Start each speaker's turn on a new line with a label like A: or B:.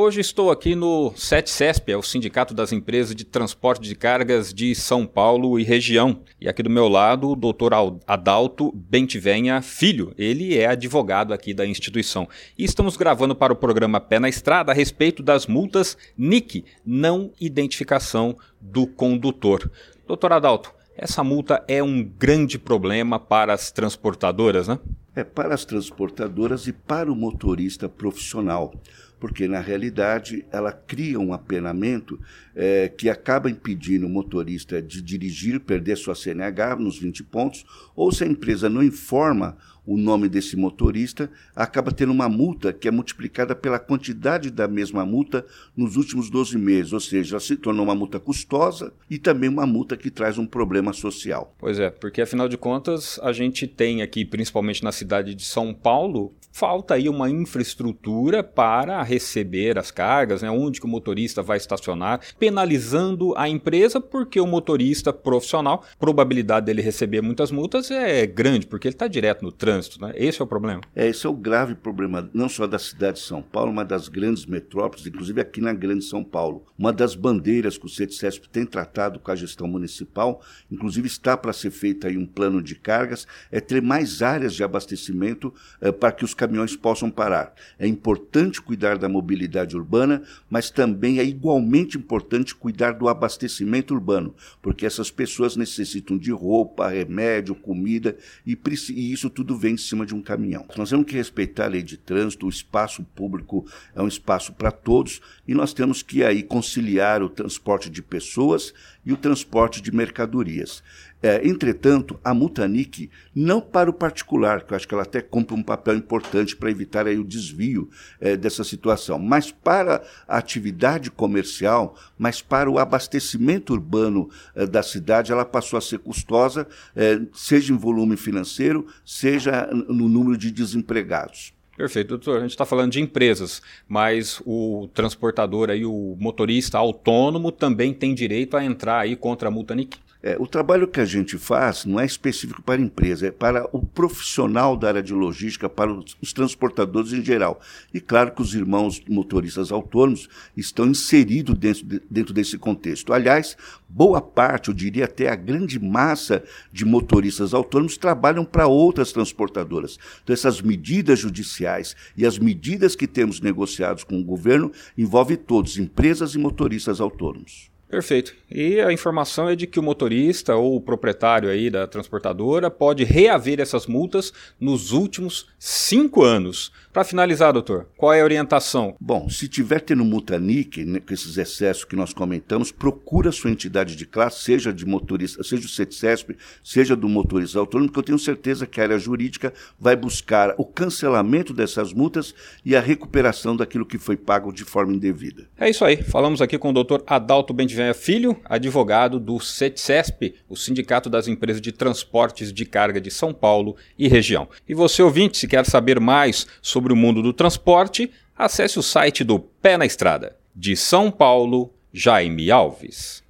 A: Hoje estou aqui no SETCESP, é o Sindicato das Empresas de Transporte de Cargas de São Paulo e região. E aqui do meu lado, o doutor Adalto Bentivenha Filho. Ele é advogado aqui da instituição. E estamos gravando para o programa Pé na Estrada a respeito das multas NIC, não identificação do condutor. Doutor Adalto, essa multa é um grande problema para as transportadoras, né?
B: É para as transportadoras e para o motorista profissional porque na realidade ela cria um apenamento é, que acaba impedindo o motorista de dirigir, perder sua CNH nos 20 pontos, ou se a empresa não informa o nome desse motorista, acaba tendo uma multa que é multiplicada pela quantidade da mesma multa nos últimos 12 meses, ou seja, se tornou uma multa custosa e também uma multa que traz um problema social.
A: Pois é, porque afinal de contas a gente tem aqui, principalmente na cidade de São Paulo, falta aí uma infraestrutura para receber as cargas, né, onde que o motorista vai estacionar, penalizando a empresa porque o motorista profissional, probabilidade dele receber muitas multas é grande, porque ele está direto no trânsito. Né? Esse é o problema.
B: É, esse é o grave problema, não só da cidade de São Paulo, mas das grandes metrópoles, inclusive aqui na Grande São Paulo. Uma das bandeiras que o CETCESP tem tratado com a gestão municipal, inclusive está para ser feito aí um plano de cargas, é ter mais áreas de abastecimento é, para que os caminhões possam parar. É importante cuidar da mobilidade urbana, mas também é igualmente importante cuidar do abastecimento urbano, porque essas pessoas necessitam de roupa, remédio, comida e, e isso tudo vem em cima de um caminhão. Nós temos que respeitar a lei de trânsito, o espaço público é um espaço para todos e nós temos que aí conciliar o transporte de pessoas e o transporte de mercadorias. É, entretanto, a Mutanic, não para o particular, que eu acho que ela até cumpre um papel importante para evitar aí o desvio é, dessa situação, mas para a atividade comercial, mas para o abastecimento urbano é, da cidade, ela passou a ser custosa, é, seja em volume financeiro, seja no número de desempregados.
A: Perfeito, doutor. A gente está falando de empresas, mas o transportador aí, o motorista autônomo também tem direito a entrar aí contra a multa NIC?
B: É, o trabalho que a gente faz não é específico para a empresa, é para o profissional da área de logística, para os, os transportadores em geral. E claro que os irmãos motoristas autônomos estão inseridos dentro, de, dentro desse contexto. Aliás, boa parte, eu diria até a grande massa de motoristas autônomos trabalham para outras transportadoras. Então, essas medidas judiciais e as medidas que temos negociados com o governo envolvem todos, empresas e motoristas autônomos.
A: Perfeito. E a informação é de que o motorista ou o proprietário aí da transportadora pode reaver essas multas nos últimos cinco anos. Para finalizar, doutor, qual é a orientação?
B: Bom, se tiver tendo multa NIC, né, com esses excessos que nós comentamos, procura a sua entidade de classe, seja de motorista, seja do CETCESP, seja do motorista autônomo, porque eu tenho certeza que a área jurídica vai buscar o cancelamento dessas multas e a recuperação daquilo que foi pago de forma indevida.
A: É isso aí. Falamos aqui com o doutor Adalto Bendiv Venha Filho, advogado do CETCESP, o Sindicato das Empresas de Transportes de Carga de São Paulo e região. E você ouvinte, se quer saber mais sobre o mundo do transporte, acesse o site do Pé na Estrada. De São Paulo, Jaime Alves.